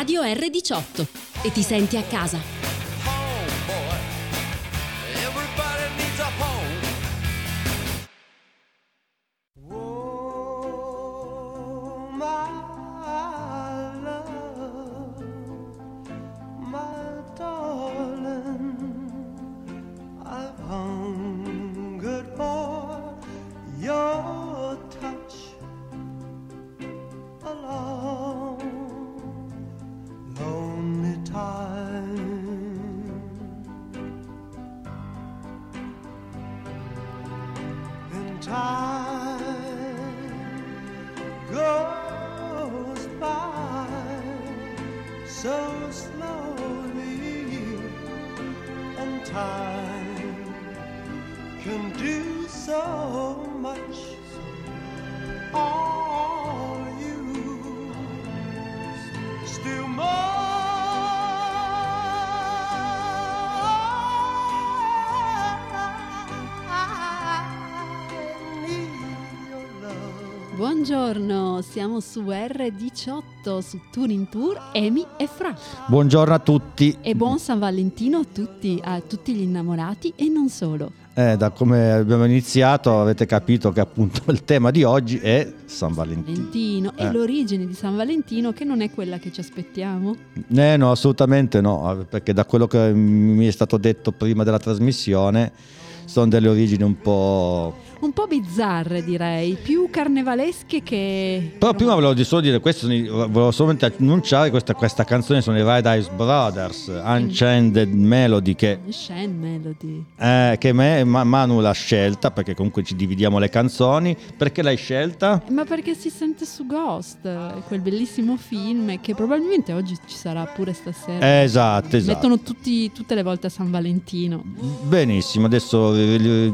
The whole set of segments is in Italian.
Radio R18 e ti senti a casa. Siamo su R18 su Touring Tour, Emi e Fra. Buongiorno a tutti. E buon San Valentino a tutti, a tutti gli innamorati e non solo. Eh, da come abbiamo iniziato avete capito che appunto il tema di oggi è San Valentino. Valentino e Eh. l'origine di San Valentino che non è quella che ci aspettiamo. Eh, no, assolutamente no, perché da quello che mi è stato detto prima della trasmissione sono delle origini un po'... Un po' bizzarre direi, più carnevalesche che... Però prima volevo solo dire questo, volevo solamente annunciare questa, questa canzone sono i Red Eyes Brothers, Unchained Melody, che, Melody. eh, che me, Ma- Manu l'ha scelta, perché comunque ci dividiamo le canzoni. Perché l'hai scelta? Ma perché si sente su Ghost, quel bellissimo film che probabilmente oggi ci sarà pure stasera. Esatto, esatto. Mettono tutti, tutte le volte a San Valentino. Benissimo, adesso eh,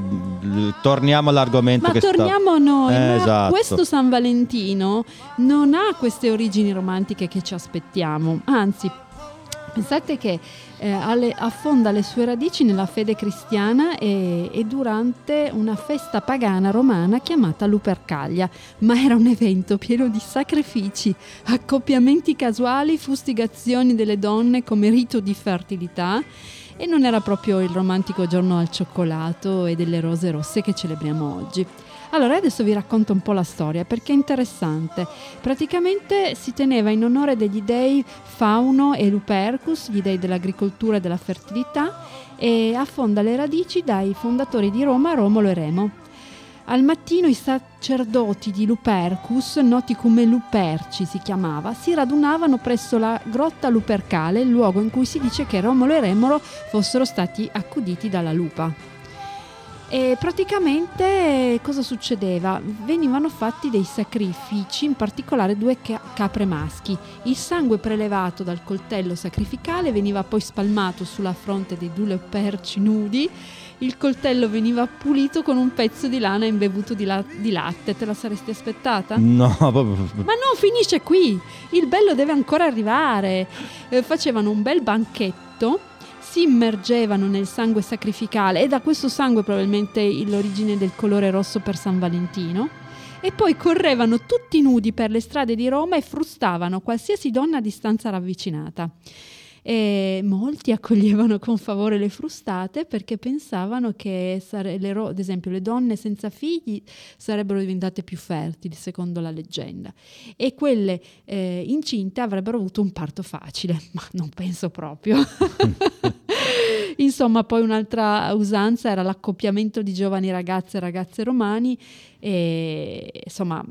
torniamo all'argomento Ma che sta- torniamo a noi, Eh, esatto. questo San Valentino non ha queste origini romantiche che ci aspettiamo, anzi pensate che eh, alle- affonda le sue radici nella fede cristiana e, e durante una festa pagana romana chiamata Lupercalia, ma era un evento pieno di sacrifici, accoppiamenti casuali, fustigazioni delle donne come rito di fertilità e non era proprio il romantico giorno al cioccolato e delle rose rosse che celebriamo oggi. Allora adesso vi racconto un po' la storia perché è interessante. Praticamente si teneva in onore degli dei Fauno e Lupercus, gli dei dell'agricoltura e della fertilità, e affonda le radici dai fondatori di Roma Romolo e Remo. Al mattino i sacerdoti di Lupercus, noti come Luperci si chiamava, si radunavano presso la grotta Lupercale, il luogo in cui si dice che Romolo e Remolo fossero stati accuditi dalla lupa. E praticamente cosa succedeva? Venivano fatti dei sacrifici, in particolare due ca- capre maschi. Il sangue prelevato dal coltello sacrificale veniva poi spalmato sulla fronte dei due leoperci nudi. Il coltello veniva pulito con un pezzo di lana imbevuto di, la- di latte. Te la saresti aspettata? No, proprio- Ma non finisce qui, il bello deve ancora arrivare. Eh, facevano un bel banchetto, si immergevano nel sangue sacrificale e da questo sangue probabilmente l'origine del colore rosso per San Valentino. E poi correvano tutti nudi per le strade di Roma e frustavano qualsiasi donna a distanza ravvicinata. E molti accoglievano con favore le frustate perché pensavano che, sare- le ro- ad esempio, le donne senza figli sarebbero diventate più fertili, secondo la leggenda, e quelle eh, incinte avrebbero avuto un parto facile, ma non penso proprio. Insomma, poi un'altra usanza era l'accoppiamento di giovani ragazze e ragazze romani e insomma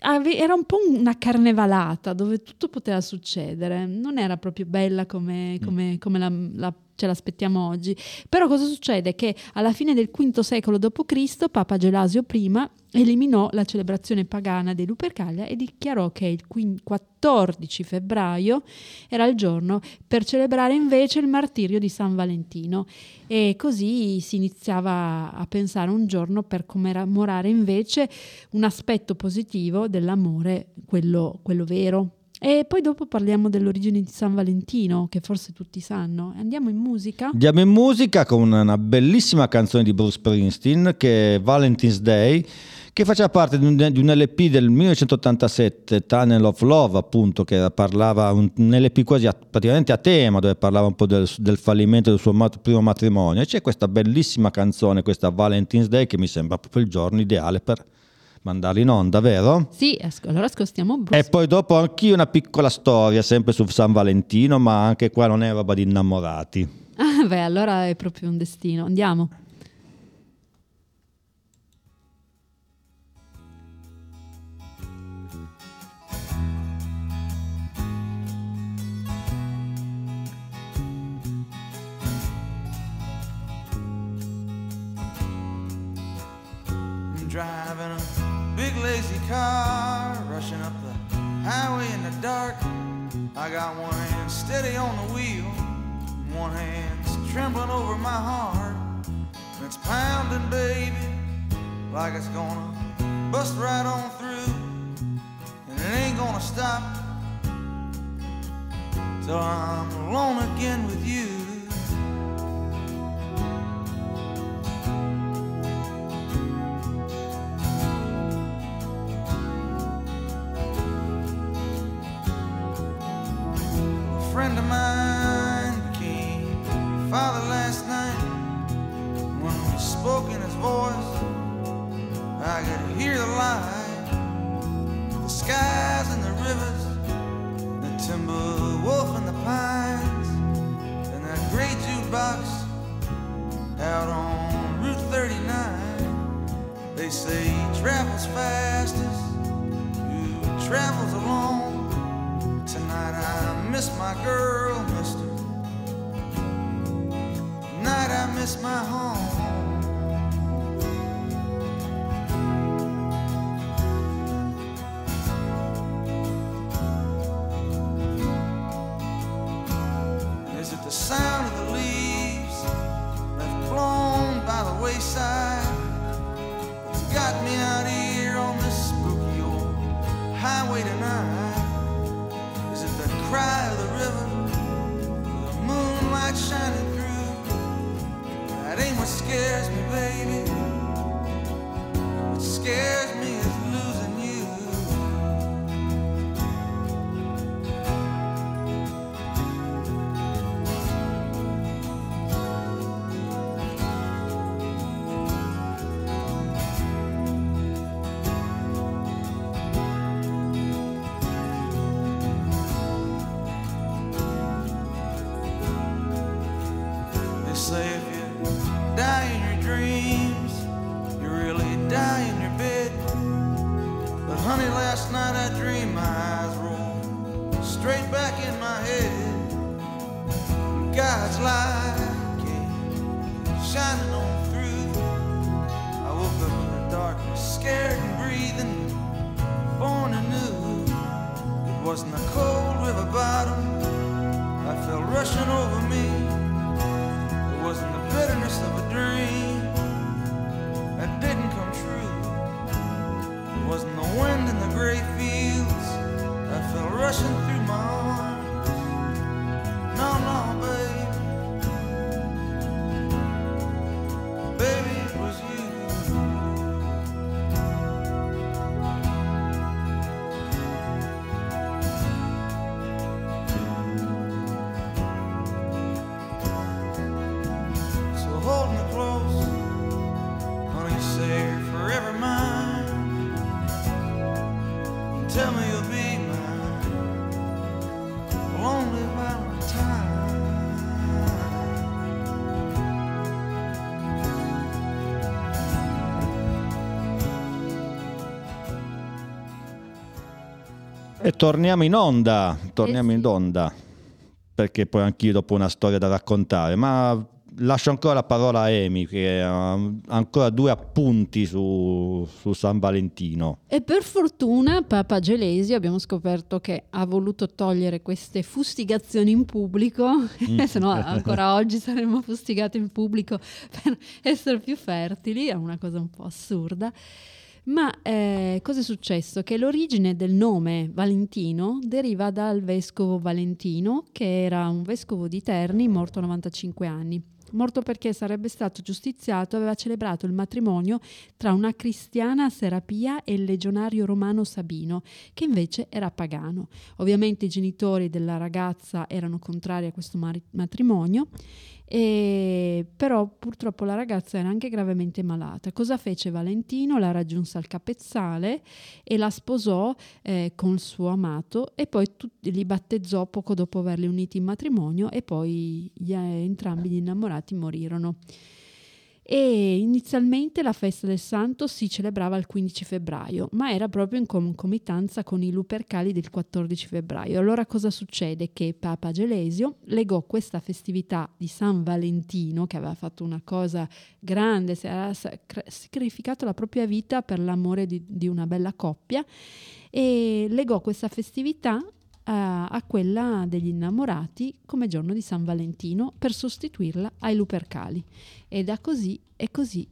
ave- era un po' una carnevalata dove tutto poteva succedere, non era proprio bella come, come- come la, la- ce l'aspettiamo oggi. Però cosa succede? Che alla fine del V secolo d.C. Papa Gelasio I eliminò la celebrazione pagana dei Lupercalia e dichiarò che il quin- 14 febbraio era il giorno per celebrare invece il martirio di San Valentino e così si iniziava a pensare un giorno per commemorare invece un aspetto positivo dell'amore, quello, quello vero. E poi dopo parliamo dell'origine di San Valentino, che forse tutti sanno. Andiamo in musica? Andiamo in musica con una bellissima canzone di Bruce Springsteen che è Valentine's Day che faceva parte di un, di un LP del 1987, Tunnel of Love, appunto, che parlava un, un LP quasi a- praticamente a tema, dove parlava un po' del, del fallimento del suo mat- primo matrimonio. E c'è questa bellissima canzone, questa Valentine's Day, che mi sembra proprio il giorno ideale per mandarla in onda, vero? Sì, asco- allora ascoltiamo Bruce. E poi dopo anch'io una piccola storia, sempre su San Valentino, ma anche qua non è roba di innamorati. Ah, beh, allora è proprio un destino. Andiamo. Driving car, rushing up the highway in the dark. I got one hand steady on the wheel, one hand's trembling over my heart. And it's pounding, baby, like it's gonna bust right on through. And it ain't gonna stop till I'm alone again with you. E torniamo in onda, torniamo Eh sì. in onda, perché poi anch'io dopo una storia da raccontare, ma lascio ancora la parola a Amy, che ha ancora due appunti su, su San Valentino. E per fortuna Papa Gelesio abbiamo scoperto che ha voluto togliere queste fustigazioni in pubblico, se no ancora oggi saremmo fustigati in pubblico per essere più fertili, è una cosa un po' assurda. Ma eh, cosa è successo? Che l'origine del nome Valentino deriva dal vescovo Valentino, che era un vescovo di Terni, morto a 95 anni. morto perché sarebbe stato giustiziato, aveva celebrato il matrimonio tra una cristiana Serapia e il legionario romano Sabino, che invece era pagano. Ovviamente i genitori della ragazza erano contrari a questo mari- matrimonio e però purtroppo la ragazza era anche gravemente malata. Cosa fece Valentino? La raggiunse al capezzale e la sposò eh, con il suo amato e poi tu- li battezzò poco dopo averli uniti in matrimonio e poi gli- entrambi gli innamorati morirono. E inizialmente la festa del santo si celebrava il 15 febbraio, ma era proprio in concomitanza con i Lupercali del 14 febbraio. Allora cosa succede? Che Papa Gelesio legò questa festività di San Valentino, che aveva fatto una cosa grande, si era sacrificato la propria vita per l'amore di, di una bella coppia, e legò questa festività a, quella degli innamorati come giorno di San Valentino per sostituirla ai Lupercali. E da così e così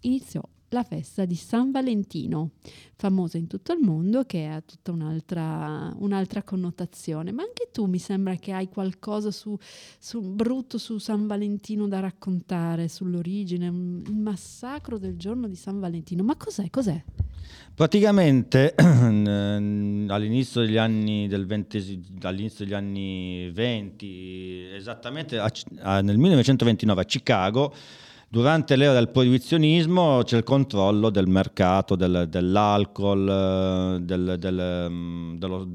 iniziò la festa di San Valentino, famosa in tutto il mondo, che ha tutta un'altra, un'altra connotazione. Ma anche tu mi sembra che hai qualcosa su, su brutto su San Valentino da raccontare, sull'origine, il massacro del giorno di San Valentino. Ma cos'è? Cos'è? Praticamente all'inizio degli anni del 20, all'inizio degli anni 20, esattamente a- a- nel 1929 a Chicago, durante l'era del proibizionismo c'è il controllo del mercato del- dell'alcol, eh, del- del, mm, dello-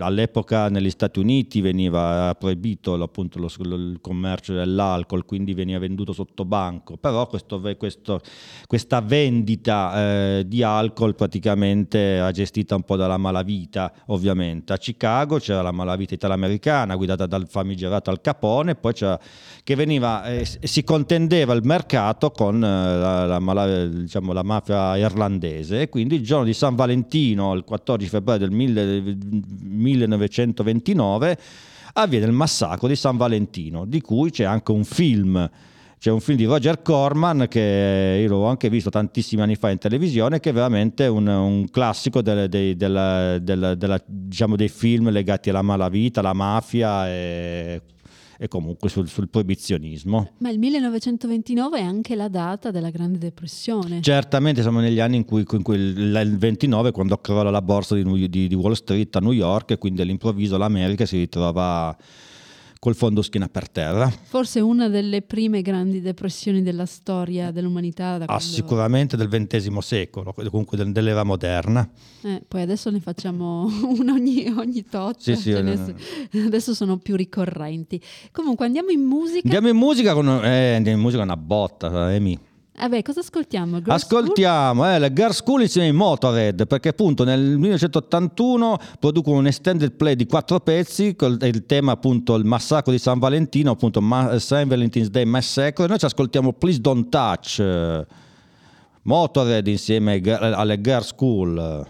all'epoca negli Stati Uniti veniva proibito appunto lo- il commercio dell'alcol, quindi veniva venduto sotto banco, però questo, questo, questa vendita eh, di alcol praticamente era gestita un po' dalla malavita, ovviamente. A Chicago c'era la malavita italoamericana guidata dal famigerato Al Capone, poi c'era, che veniva, eh, si contendeva il mercato con eh, la, la mala- diciamo, la mafia irlandese e quindi il giorno di San Valentino, il 14 febbraio del mille- 1929, avviene il massacro di San Valentino, di cui c'è anche un film. C'è un film di Roger Corman che io l'ho anche visto tantissimi anni fa in televisione, che è veramente un, un classico delle- dei, della- della- della- diciamo dei film legati alla malavita, alla mafia e, e comunque sul, sul proibizionismo. Ma il 1929 è anche la data della Grande Depressione. Certamente siamo negli anni in cui, in cui il, il 29, quando crolla la borsa di, di- di Wall Street a New York, e quindi all'improvviso l'America si ritrova col fondo schiena per terra. Forse una delle prime grandi depressioni della storia dell'umanità. Da Ah, quando- sicuramente del XX secolo, comunque del- dell'era moderna. Eh, poi adesso ne facciamo una ogni, ogni tot. Sì, sì, so- adesso sono più ricorrenti. Comunque andiamo in musica. Andiamo in musica con eh, andiamo in musica una botta, Amy. Vabbè, cosa ascoltiamo? Girls' Ascoltiamo eh, le Girl School insieme ai Motorhead perché appunto nel 1981 producono un extended play di quattro pezzi col il tema appunto il massacro di San Valentino appunto Ma- Saint Valentine's Day Massacre e noi ci ascoltiamo Please Don't Touch eh, Motorhead insieme Girl- alle Girl School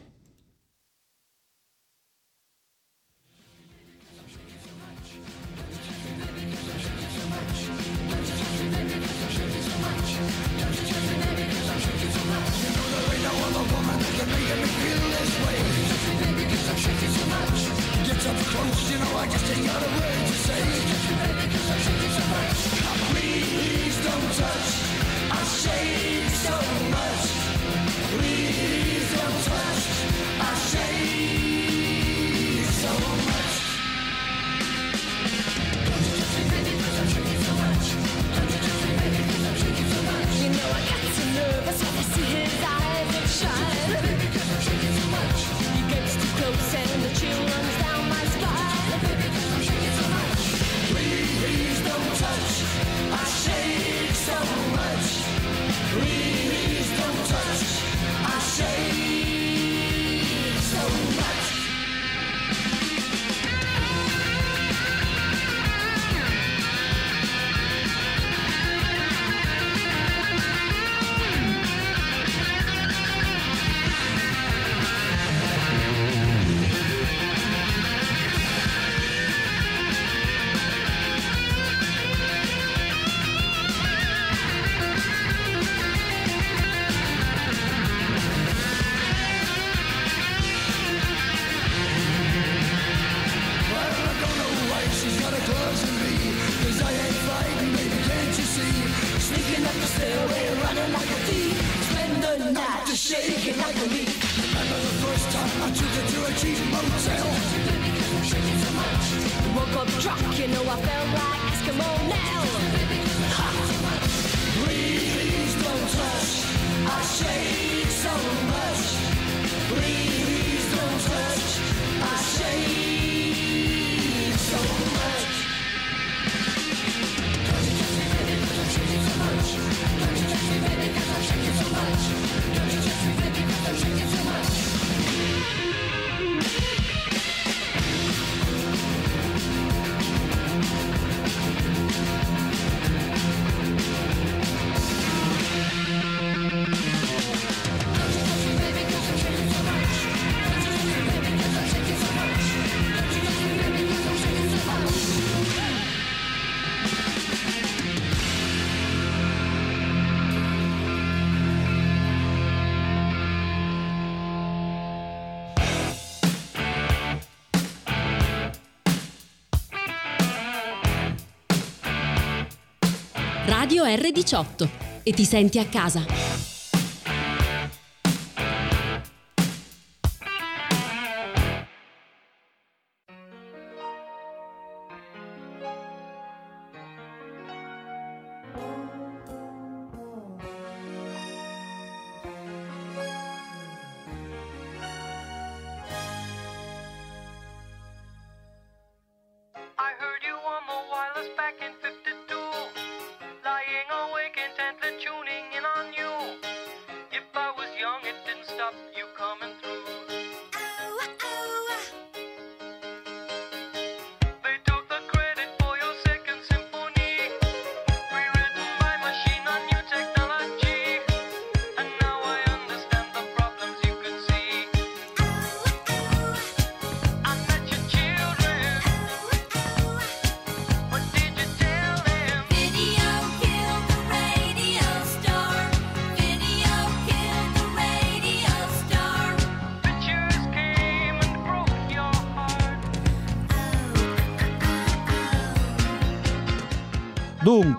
Radio R18 e ti senti a casa.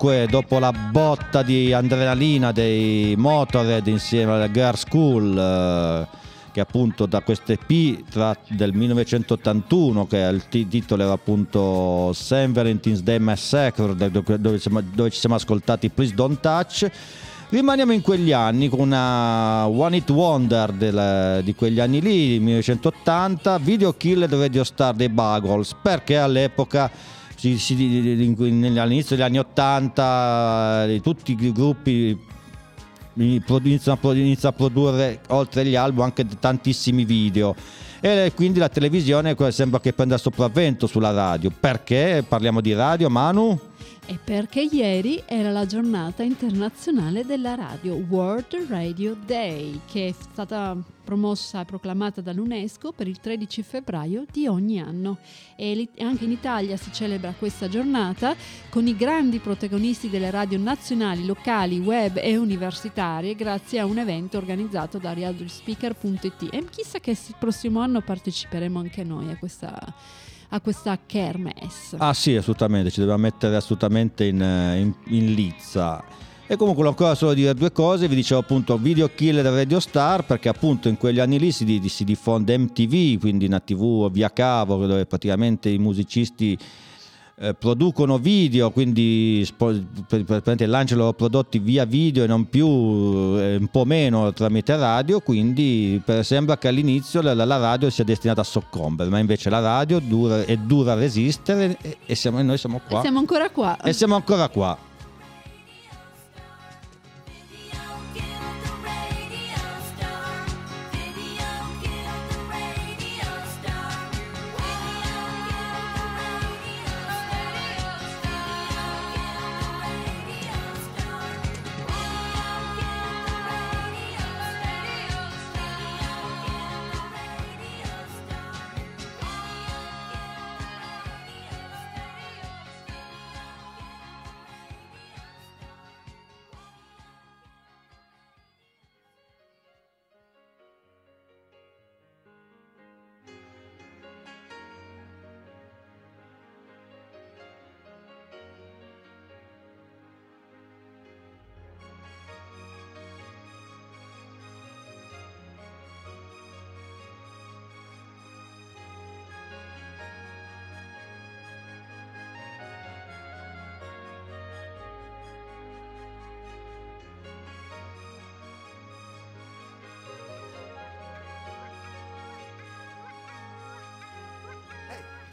Dunque, dopo la botta di adrenalina dei Motorhead insieme alla Girl School, eh, che appunto da questo EP tra- del 1981, che il ti- titolo era appunto St. Valentine's Day Massacre, dove, dove siamo- dove ci siamo ascoltati Please Don't Touch, rimaniamo in quegli anni con una One Hit Wonder del- di quegli anni lì, 1980, Video Killer Radio Star dei Buggles, perché all'epoca si- si- all'inizio degli anni 80 eh, tutti i gruppi iniziano a, produrre oltre agli album anche tantissimi video. E quindi la televisione sembra che prenda sopravvento sulla radio. Perché? Parliamo di radio Manu? E perché ieri era la giornata internazionale della radio, World Radio Day, che è stata promossa e proclamata dall'UNESCO per il 13 febbraio di ogni anno. E anche in Italia si celebra questa giornata con i grandi protagonisti delle radio nazionali, locali, web e universitarie grazie a un evento organizzato da radiospeaker.it. E chissà che il prossimo anno parteciperemo anche noi a questa, a questa kermesse. Ah sì assolutamente ci dobbiamo mettere assolutamente in, eh, in- in lizza e comunque volevo ancora solo dire due cose vi dicevo appunto Video Killer Radio Star perché appunto in quegli anni lì si, si diffonde MTV quindi una tv via cavo dove praticamente i musicisti eh, producono video, quindi spo- per- praticamente lanciano i loro prodotti via video e non più, eh, un po' meno tramite radio, quindi sembra che all'inizio la, la- radio sia destinata a soccombere, ma invece la radio dura- è dura a resistere e, e siamo- e noi siamo qua. E siamo ancora qua. E siamo ancora qua.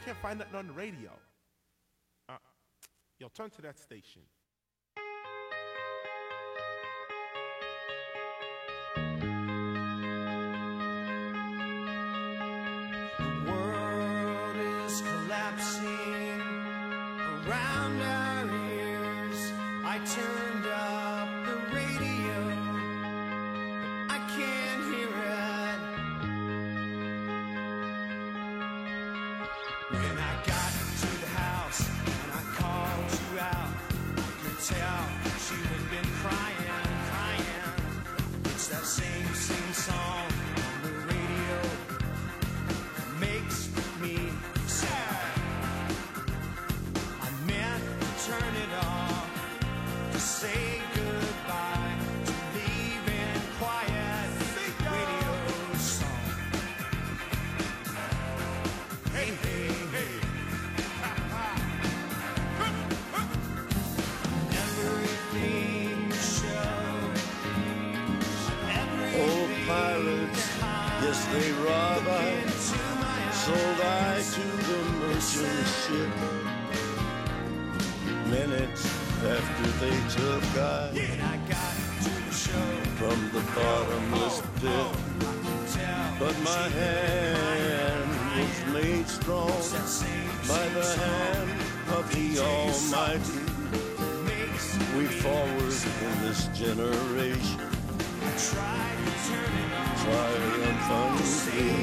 Can't find nothing on the radio. Uh, yo, turn to that station. They rob I. Sold I to the merchant ship. Minutes after they took I from the bottomless pit. But my hand was made strong by the hand of the Almighty. We forward in this generation triumphantly.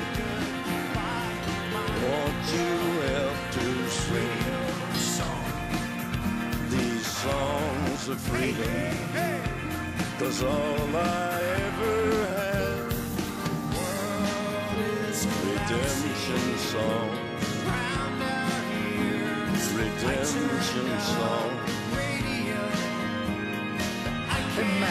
Won't you help to sing these songs of freedom? Cause all I ever had redemption song. Redemption song.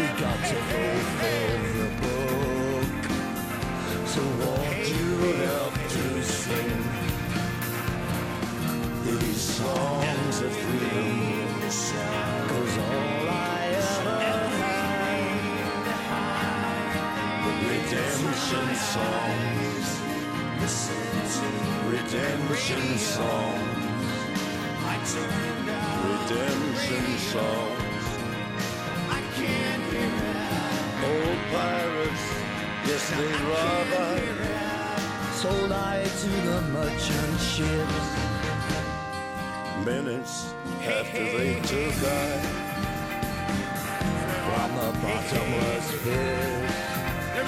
We got to fulfill the book. So won't you help to sing these songs of freedom? Cause all I ever had redemption songs. Redemption songs. Redemption songs. Pirates, yes they rob I. Sold I to the merchant ships. Minutes after they took I from the bottomless pit.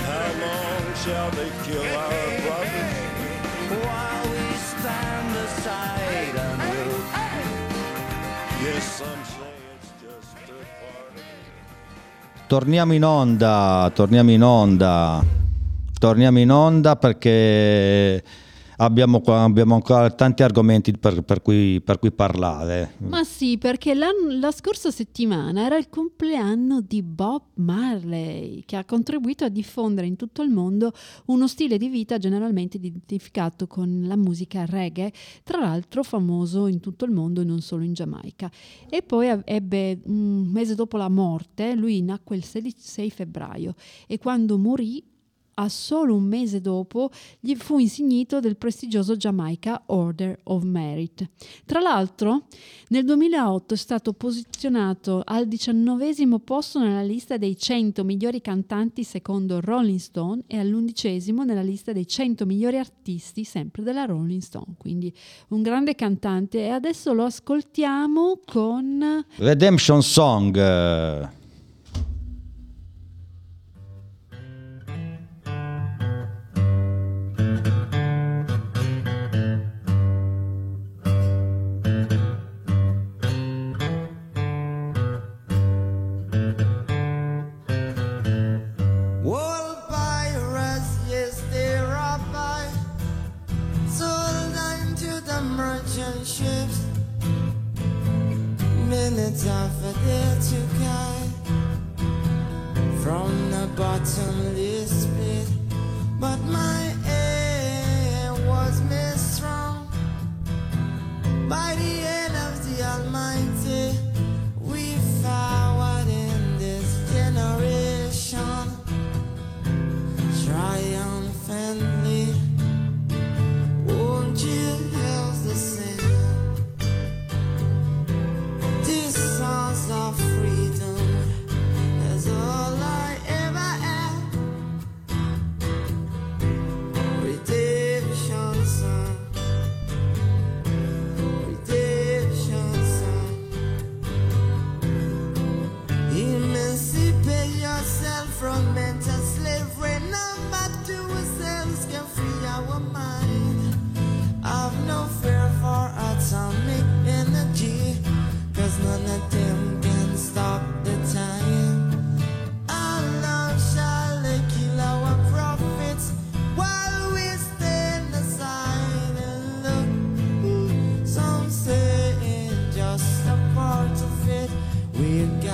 How long shall they kill our brothers? While we stand aside and look. Yes, some Torniamo in onda, torniamo in onda, torniamo in onda perché abbiamo, abbiamo ancora tanti argomenti per, per cui, per cui parlare. Ma sì, perché la, scorsa settimana era il compleanno di Bob Marley, che ha contribuito a diffondere in tutto il mondo uno stile di vita generalmente identificato con la musica reggae, tra l'altro famoso in tutto il mondo e non solo in Giamaica. E poi ebbe un mese dopo la morte, lui nacque il 16 6 febbraio e quando morì a solo un mese dopo gli fu insignito del prestigioso Jamaica Order of Merit. Tra l'altro, nel 2008 è stato posizionato al diciannovesimo posto nella lista dei 100 migliori cantanti secondo Rolling Stone e all'undicesimo nella lista dei 100 migliori artisti sempre della Rolling Stone. Quindi un grande cantante e adesso lo ascoltiamo con Redemption Song. We've got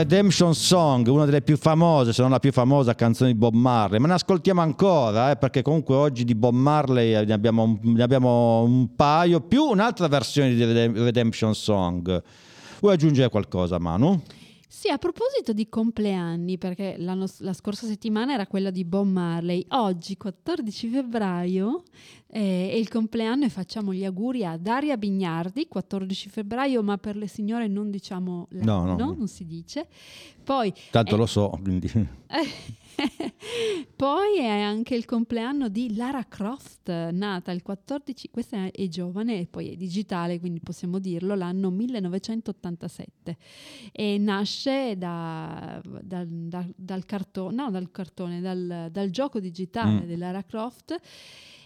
Redemption Song, una delle più famose, se non la più famosa canzone di Bob Marley, ma ne ascoltiamo ancora, eh, perché comunque oggi di Bob Marley ne abbiamo, un- ne abbiamo un paio, più un'altra versione di Redem- Redemption Song. Vuoi aggiungere qualcosa, Manu? Sì, a proposito di compleanni, perché la scorsa settimana era quella di Bob Marley, oggi 14 febbraio eh, è il compleanno e facciamo gli auguri a Daria Bignardi, 14 febbraio, ma per le signore non diciamo No, l'anno, no. non si dice. Poi Tanto è- lo so, quindi... Poi è anche il compleanno di Lara Croft, nata il 14, questa è, è giovane e poi è digitale, quindi possiamo dirlo, l'anno 1987. E nasce da- dal, dal- dal cartone, no, dal cartone, dal, dal gioco digitale Mm. di Lara Croft.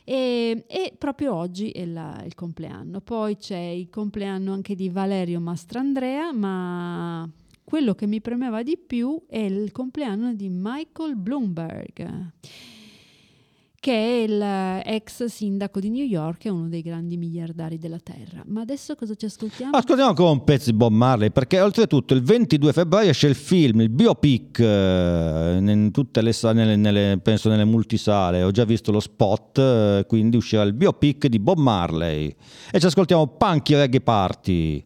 E, e proprio oggi è la- il compleanno. Poi c'è il compleanno anche di Valerio Mastrandrea, ma quello che mi premeva di più è il compleanno di Michael Bloomberg, che è il eh, ex sindaco di New York e uno dei grandi miliardari della terra. Ma adesso cosa ci ascoltiamo? Ascoltiamo ancora un pezzo di Bob Marley, perché oltretutto il 22 febbraio esce il film, il biopic, eh, in tutte le sale, nelle- penso nelle multisale, ho già visto lo spot, eh, quindi uscirà il biopic di Bob Marley. E ci ascoltiamo Punky Reggae Party.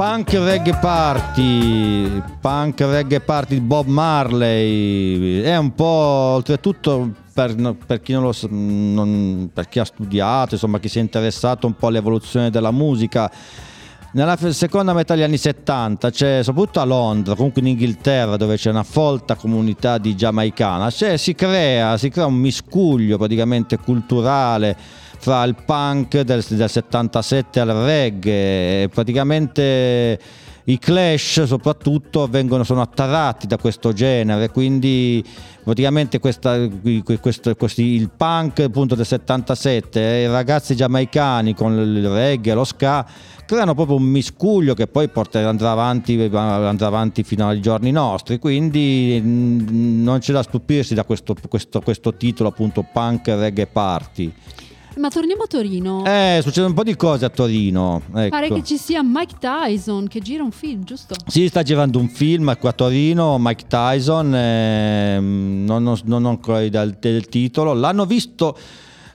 Punk Reggae Party, Punk Reggae Party di Bob Marley, è un po' oltretutto per, per chi lo non- per chi ha studiato, insomma chi si è interessato un po' all'evoluzione della musica. Nella seconda metà degli anni 70 c'è soprattutto a Londra, comunque in Inghilterra dove c'è una folta comunità di giamaicana, si, crea, si crea un miscuglio praticamente culturale fra il punk del, del 77 al reggae, praticamente i Clash soprattutto vengono, sono attratti da questo genere, quindi praticamente questa- questo- questi- il punk appunto del 77 e i ragazzi giamaicani con il reggae lo ska creano proprio un miscuglio che poi porterà, andrà, avanti, andrà avanti fino ai giorni nostri, quindi mm, non c'è da stupirsi da questo, questo- questo titolo appunto punk reggae party. Ma torniamo a Torino. Eh, succede un po' di cose a Torino. Ecco. Pare che ci sia Mike Tyson che gira un film, giusto? Sì, sta girando un film qua a Torino, Mike Tyson, ehm, non, non, non ho ancora idea del titolo. L'hanno visto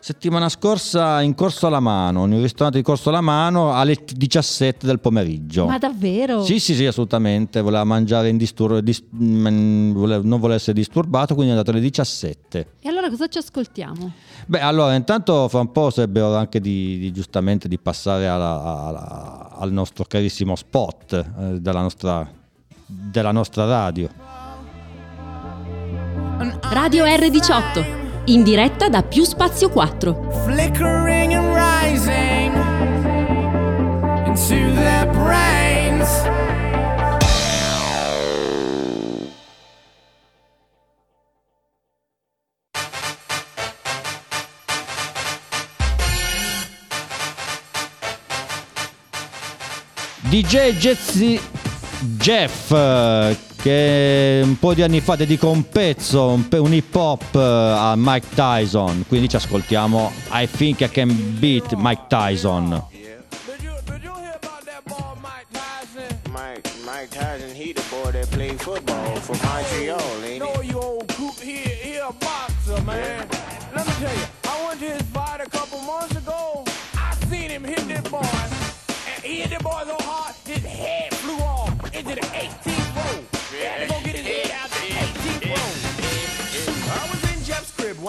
settimana scorsa in Corso alla Mano, in un ristorante di Corso alla Mano alle 17 del pomeriggio. Ma davvero? Sì, sì, sì, assolutamente. Voleva mangiare in distur- dis- mm, non vuole essere disturbato, quindi è andato alle 17. E allora cosa ci ascoltiamo? Beh, allora, intanto fra un po' sarebbe ora anche di, di- giustamente di passare alla- alla- al nostro carissimo spot eh, della, nostra, della nostra radio. Radio R18, in diretta da Più Spazio 4. flickering and rising into their brains. DJ Jazzy Jeff che un po' di anni fa dedicò un pezzo, un, pe- un hip hop eh, a Mike Tyson, quindi ci ascoltiamo I Think I Can Beat Mike Tyson. Mike, Mike Tyson, he the boy that played football for Montreal, ain't No, you old coot, he, he a boxer, man. Let me tell you, I went to his fight a couple months ago. I seen him hit that boy, and he hit that boy so hard,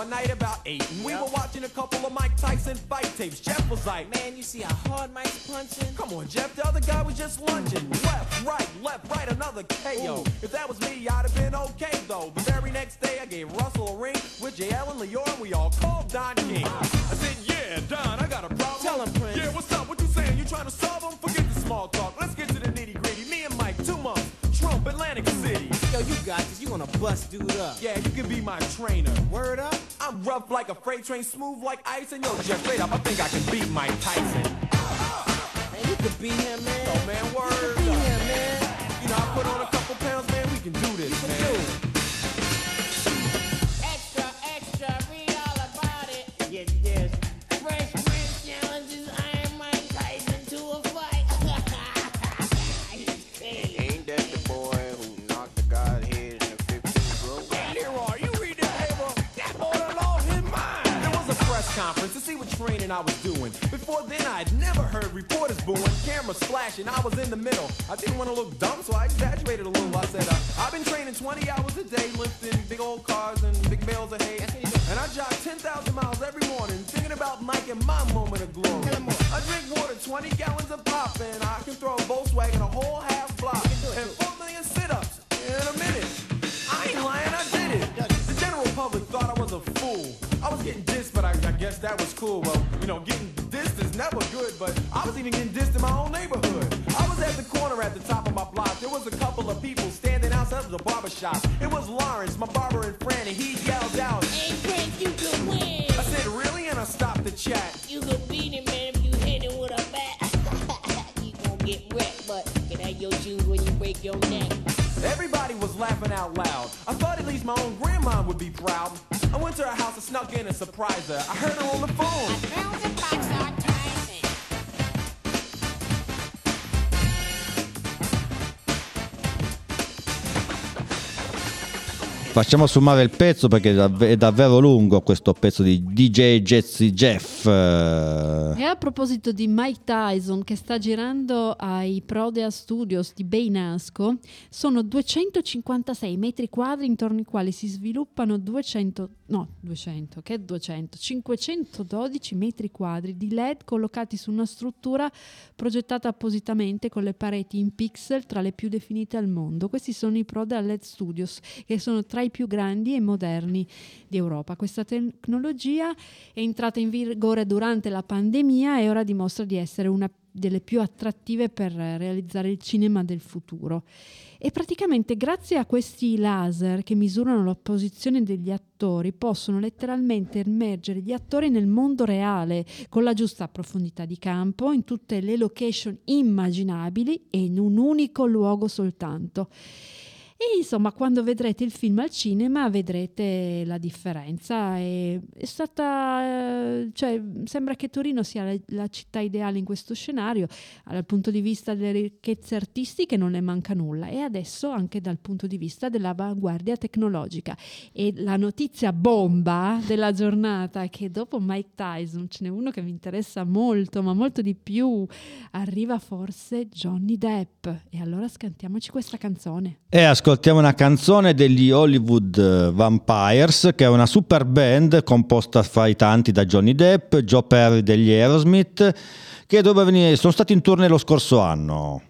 one night about 8, and we were watching a couple of Mike Tyson fight tapes. Jeff was like, man, you see how hard Mike's punching? Come on, Jeff, the other guy was just lunging. Left, right, left, right, another KO. If that was me, I'd have been okay, though. The very next day, I gave Russell a ring with JL and Leor, and we all called Don King. I said, yeah, Don, I got a problem. Tell him, Prince. Yeah, what's up? What you saying? You trying to solve them? Forget the small talk. Let's get to the nitty gritty. Me and Mike, two months. Trump, Atlantic City. Yo, you got this. You gonna bust dude up. Yeah, you can be my trainer. Word up? I'm rough like a freight train, smooth like ice, and yo, Jeff, straight up, I think I can beat Mike Tyson. Man, you could beat him, man. Yo, man, word beat him, man. You know, I put on a couple pounds, man. We can do this, man. Extra, I was doing. Before then, I'd never heard reporters booing, cameras flashing. I was in the middle. I didn't want to look dumb, so I exaggerated a little. I said, uh, I've been training 20 hours a day, lifting big old cars and big bales of hay. And I jog 10,000 miles every morning, thinking about Mike and my moment of glory. I drink water 20 gallons of pop, and I can throw a Volkswagen a whole half block. And 4 million sit-ups in a minute. I ain't lying, I did it. The general public thought I was a fool. I was getting dissed, but I, I guess that was cool. Well, you know, getting dissed is never good, but I was even getting dissed in my own neighborhood. I was at the corner at the top of my block. There was a couple of people standing outside of the barber shop. It was Lawrence, my barber and friend, and he yelled out, Hey, Prince, you could win. I said, really? And I stopped the chat. You could beat him, man, if you hit him with a bat. you gonna get wrecked, but get out your shoes when you break your neck. Everybody was laughing out loud. I thought at least my own grandma would be proud. I went to her house and snuck in and surprised her. I heard her on the phone. Facciamo sommare il pezzo perché è, dav- è davvero lungo questo pezzo di DJ Jazzy Jeff. E a proposito di Mike Tyson che sta girando ai Prodea Studios di Beinasco, sono 256 metri quadri intorno ai quali si sviluppano 200, no 200, che 200, 512 metri quadri di LED collocati su una struttura progettata appositamente con le pareti in pixel tra le più definite al mondo. Questi sono i Prodea LED Studios che sono tra i più grandi e moderni di Europa. Questa tecnologia è entrata in vigore durante la pandemia e ora dimostra di essere una delle più attrattive per realizzare il cinema del futuro. E praticamente grazie a questi laser che misurano la posizione degli attori possono letteralmente immergere gli attori nel mondo reale con la giusta profondità di campo in tutte le location immaginabili e in un unico luogo soltanto. E insomma, quando vedrete il film al cinema vedrete la differenza. È, è stata, eh, cioè, sembra che Torino sia la, la città ideale in questo scenario. Dal punto di vista delle ricchezze artistiche non ne manca nulla e adesso anche dal punto di vista dell'avanguardia tecnologica. E la notizia bomba della giornata è che dopo Mike Tyson ce n'è uno che mi interessa molto, ma molto di più. Arriva forse Johnny Depp. E allora scantiamoci questa canzone. E ascoltiamo una canzone degli Hollywood eh, Vampires, che è una super band composta fra i tanti da Johnny Depp, Joe Perry degli Aerosmith, che venire, sono stati in tournée lo scorso anno.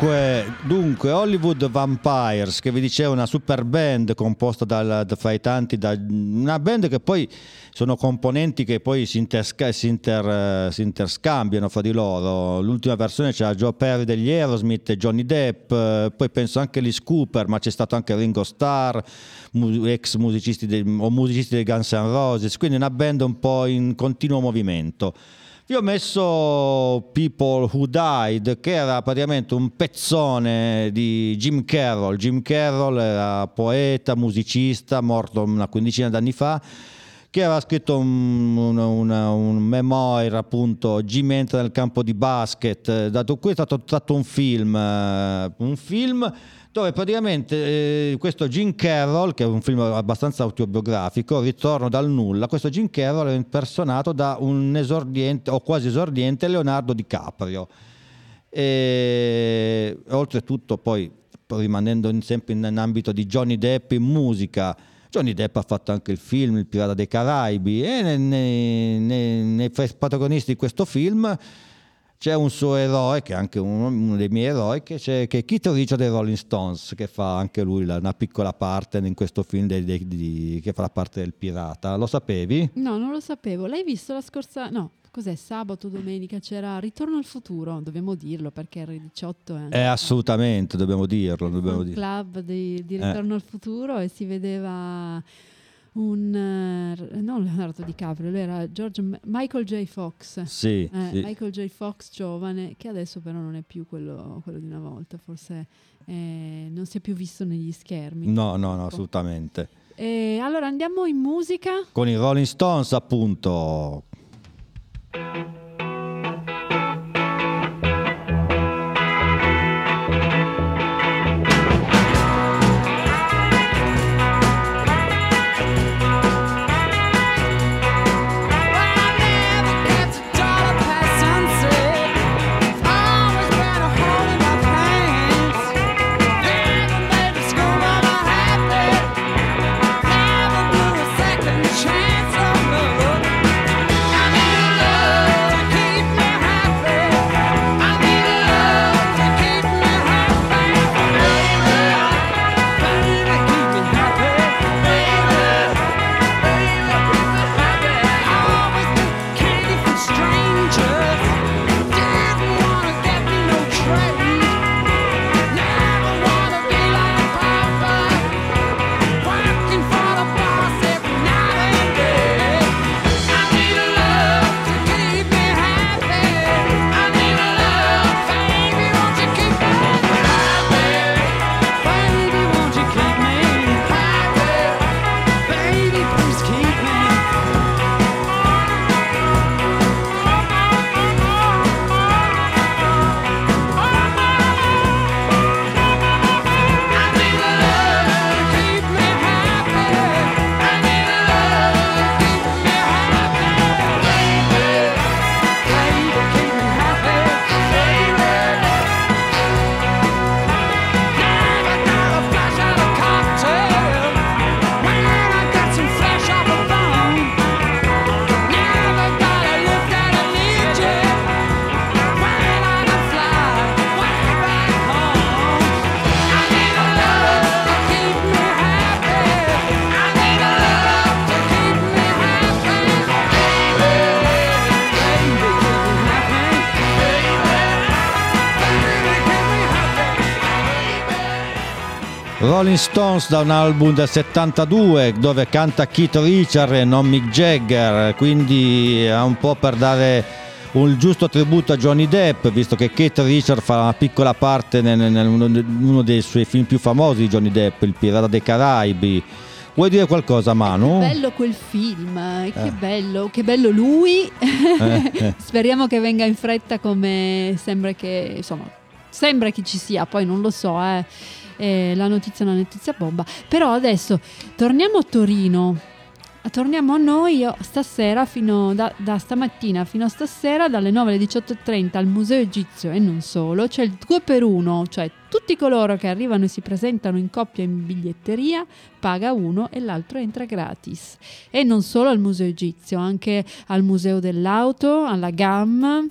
Dunque, dunque, Hollywood Vampires, che vi dicevo, una super band composta dal, da- fra i tanti, da, una band che poi sono componenti che poi si, intersca- si inter- si interscambiano fra di loro. L'ultima versione c'era Joe Perry degli Aerosmith Johnny Depp, poi penso anche Liz Cooper, ma c'è stato anche Ringo Starr, ex musicisti dei- o musicisti dei Guns N' Roses, quindi una band un po' in continuo movimento. Vi ho messo People Who Died, che era praticamente un pezzone di Jim Carroll. Jim Carroll era poeta, musicista, morto una quindicina d'anni fa, che aveva scritto un, un, una- un memoir, appunto, Jim entra nel campo di basket. Dato qui è stato tratto un film, eh, un film dove praticamente eh, questo Jim Carroll, che è un film abbastanza autobiografico, ritorno dal nulla, questo Jim Carroll è impersonato da un esordiente o quasi esordiente Leonardo DiCaprio. E oltretutto poi rimanendo in- sempre in, in ambito di Johnny Depp in musica, Johnny Depp ha fatto anche il film Il Pirata dei Caraibi e nei, nei- nei- protagonisti di questo film c'è un suo eroe, che è anche uno, uno dei miei eroi, che, c'è, che è Keith Richard dei Rolling Stones, che fa anche lui la- una piccola parte in questo film dei- dei- di- che fa la parte del pirata. Lo sapevi? No, non lo sapevo. L'hai visto la scorsa... No, cos'è? Sabato, domenica c'era Ritorno al futuro, dobbiamo dirlo perché era il 18 è anche Eh, assolutamente, dobbiamo dirlo. Dobbiamo dirlo. club di, di Eh. Ritorno al futuro e si vedeva un... eh, non Leonardo DiCaprio, lui era George M- Michael J. Fox. Sì, Eh, sì. Michael J. Fox giovane, che adesso però non è più quello, quello di una volta, forse eh, non si è più visto negli schermi. No, no, no, assolutamente. E allora andiamo in musica. Con i Rolling Stones, appunto. Rolling Stones da un album del 72 dove canta Keith Richard e non Mick Jagger, quindi è un po' per dare un giusto tributo a Johnny Depp, visto che Keith Richard fa una piccola parte in uno, dei suoi film più famosi di Johnny Depp, Il Pirata dei Caraibi. Vuoi dire qualcosa, Manu? Bello quel film, eh, che Eh. bello, che bello lui. Eh, eh. Speriamo che venga in fretta come sembra che, insomma, sembra che ci sia, poi non lo so, eh. Eh, la notizia è una notizia bomba. Però adesso torniamo a Torino. Torniamo a noi io stasera fino da, da stamattina fino a stasera dalle 9 alle 18.30 al Museo Egizio e non solo c'è il 2 per 1 cioè tutti coloro che arrivano e si presentano in coppia in biglietteria paga uno e l'altro entra gratis e non solo al Museo Egizio anche al Museo dell'Auto alla GAM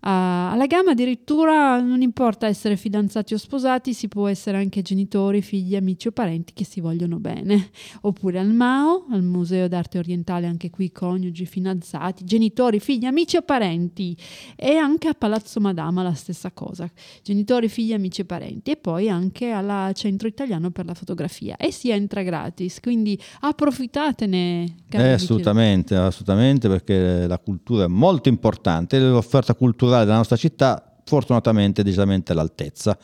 alla gamma addirittura non importa essere fidanzati o sposati, si può essere anche genitori, figli, amici o parenti che si vogliono bene. Oppure al MAO, al Museo d'Arte Orientale, anche qui coniugi, fidanzati, genitori, figli, amici o parenti. E anche a Palazzo Madama la stessa cosa, genitori, figli, amici e parenti. E poi anche al Centro Italiano per la Fotografia. E si entra gratis, quindi approfittatene. Eh, assolutamente, assolutamente, perché la cultura è molto importante l'offerta culturale della nostra città fortunatamente decisamente all'altezza.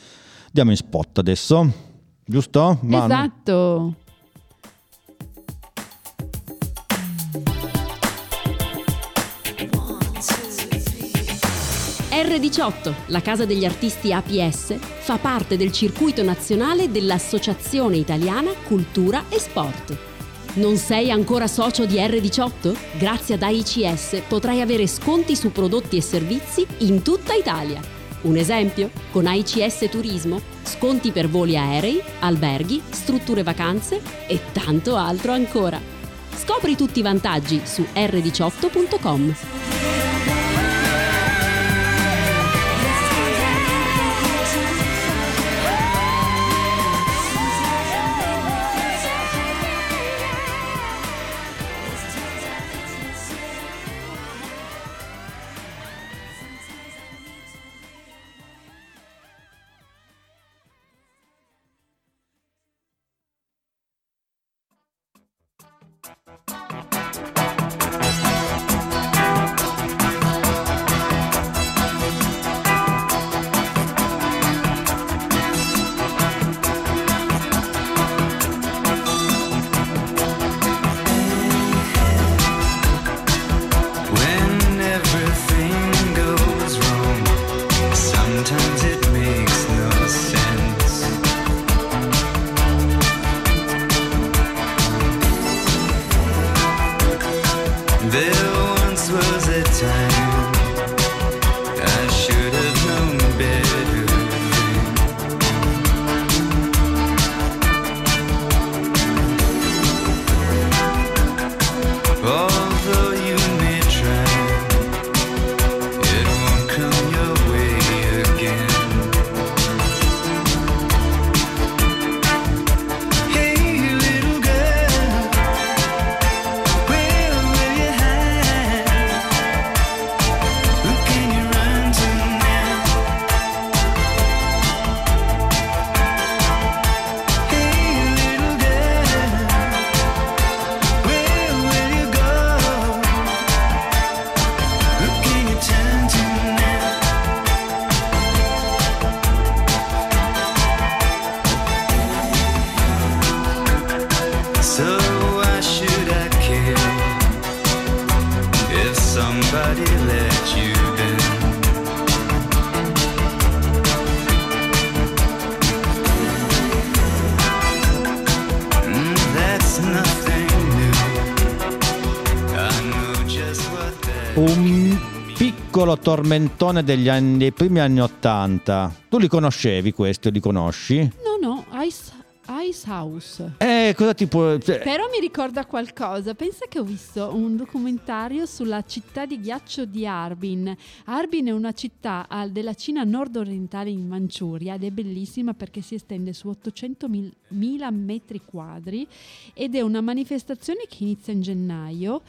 Andiamo in spot adesso, giusto? Manu? Esatto. R18, la casa degli artisti APS, fa parte del circuito nazionale dell'Associazione Italiana Cultura e Sport. Non sei ancora socio di R18? Grazie ad AICS potrai avere sconti su prodotti e servizi in tutta Italia. Un esempio? Con AICS Turismo, sconti per voli aerei, alberghi, strutture vacanze e tanto altro ancora. Scopri tutti i vantaggi su r18.com. Un piccolo tormentone degli anni, dei primi anni Ottanta. Tu li conoscevi questi o li conosci? No, no, Ice, Ice House. Eh, cosa ti può... cioè, Però mi ricorda qualcosa. Pensa che ho visto un documentario sulla città di ghiaccio di Harbin. Harbin è una città al- della Cina nord-orientale in Manciuria ed è bellissima perché si estende su 800.000 metri quadri ed è una manifestazione che inizia in gennaio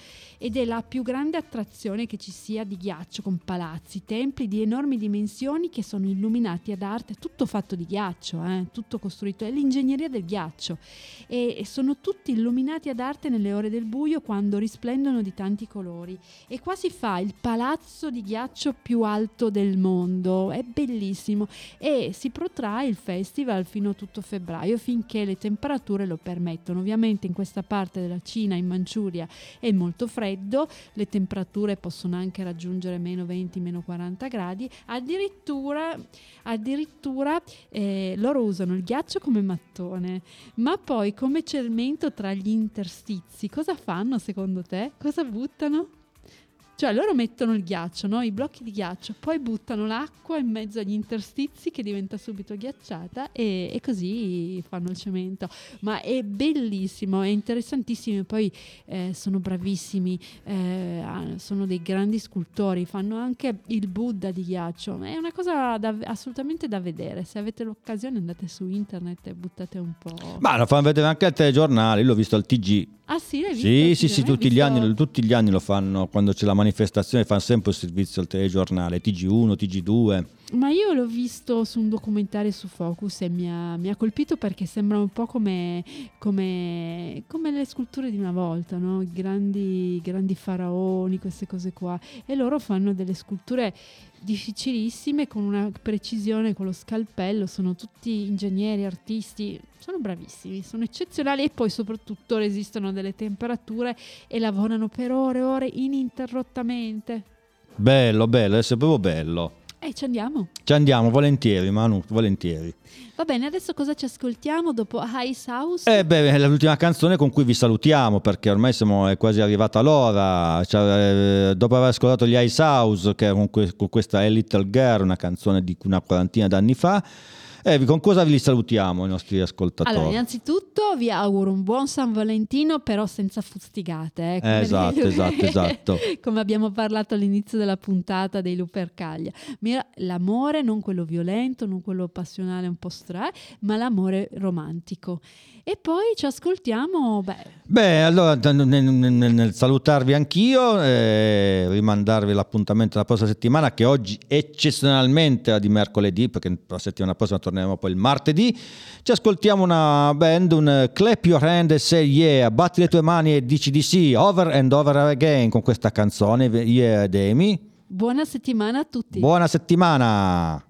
ed è la più grande attrazione che ci sia di ghiaccio con palazzi, templi di enormi dimensioni che sono illuminati ad arte, tutto fatto di ghiaccio, eh, tutto costruito, è l'ingegneria del ghiaccio. E, sono tutti illuminati ad arte nelle ore del buio quando risplendono di tanti colori. E qua si fa il palazzo di ghiaccio più alto del mondo, è bellissimo. E si protrae il festival fino a tutto febbraio finché le temperature lo permettono. Ovviamente in questa parte della Cina, in Manciuria, è molto freddo, le temperature possono anche raggiungere meno 20, meno 40 gradi, addirittura, addirittura eh, loro usano il ghiaccio come mattone, ma poi come cemento tra gli interstizi, cosa fanno secondo te? Cosa buttano? Cioè loro mettono il ghiaccio, no? i blocchi di ghiaccio, poi buttano l'acqua in mezzo agli interstizi che diventa subito ghiacciata e, e così fanno il cemento. Ma è bellissimo, è interessantissimo. e Poi eh, sono bravissimi, eh, sono dei grandi scultori, fanno anche il Buddha di ghiaccio. È una cosa da- assolutamente da vedere. Se avete l'occasione andate su internet e buttate un po'. Ma lo fanno vedere anche al telegiornale, io l'ho visto al TG. Ah sì, l'hai visto? Sì, sì, Sì, tutti gli, anni, tutti gli anni lo fanno, quando c'è la manifestazione fanno sempre il servizio al telegiornale, TG1, TG2. Ma io l'ho visto su un documentario su Focus e mi ha, mi ha colpito perché sembra un po' come, come, come le sculture di una volta, no? Grandi, grandi faraoni, queste cose qua. E loro fanno delle sculture difficilissime con una precisione, con lo scalpello, sono tutti ingegneri, artisti, sono bravissimi, sono eccezionali e poi soprattutto resistono a delle temperature e lavorano per ore e ore ininterrottamente. Bello, bello, è proprio bello. E ci andiamo. Ci andiamo, volentieri, Manu, volentieri. Va bene, adesso cosa ci ascoltiamo dopo Ice House? Eh beh, è l'ultima canzone con cui vi salutiamo perché ormai siamo, è quasi arrivata l'ora. Cioè, eh, dopo aver ascoltato gli Ice House, che con, que- con questa A Little Girl, una canzone di una quarantina d'anni fa, eh, vi- con cosa vi salutiamo i nostri ascoltatori? Allora, innanzitutto vi auguro un buon San Valentino, però senza fustigate. eh, come esatto, dei- esatto, esatto. come abbiamo parlato all'inizio della puntata dei Lupercaglia. L'amore, non quello violento, non quello passionale un po' stra, ma l'amore romantico. E poi ci ascoltiamo, beh, Beh, allora nel, nel- nel- salutarvi anch'io, eh, rimandarvi l'appuntamento la prossima settimana, che oggi eccezionalmente è di mercoledì, perché la settimana prossima torneremo poi il martedì. Ci ascoltiamo una band, un eh, clap your hand e say yeah, batti le tue mani e dici di sì, over and over again con questa canzone, Yeah Demi. buona settimana a tutti. Buona settimana!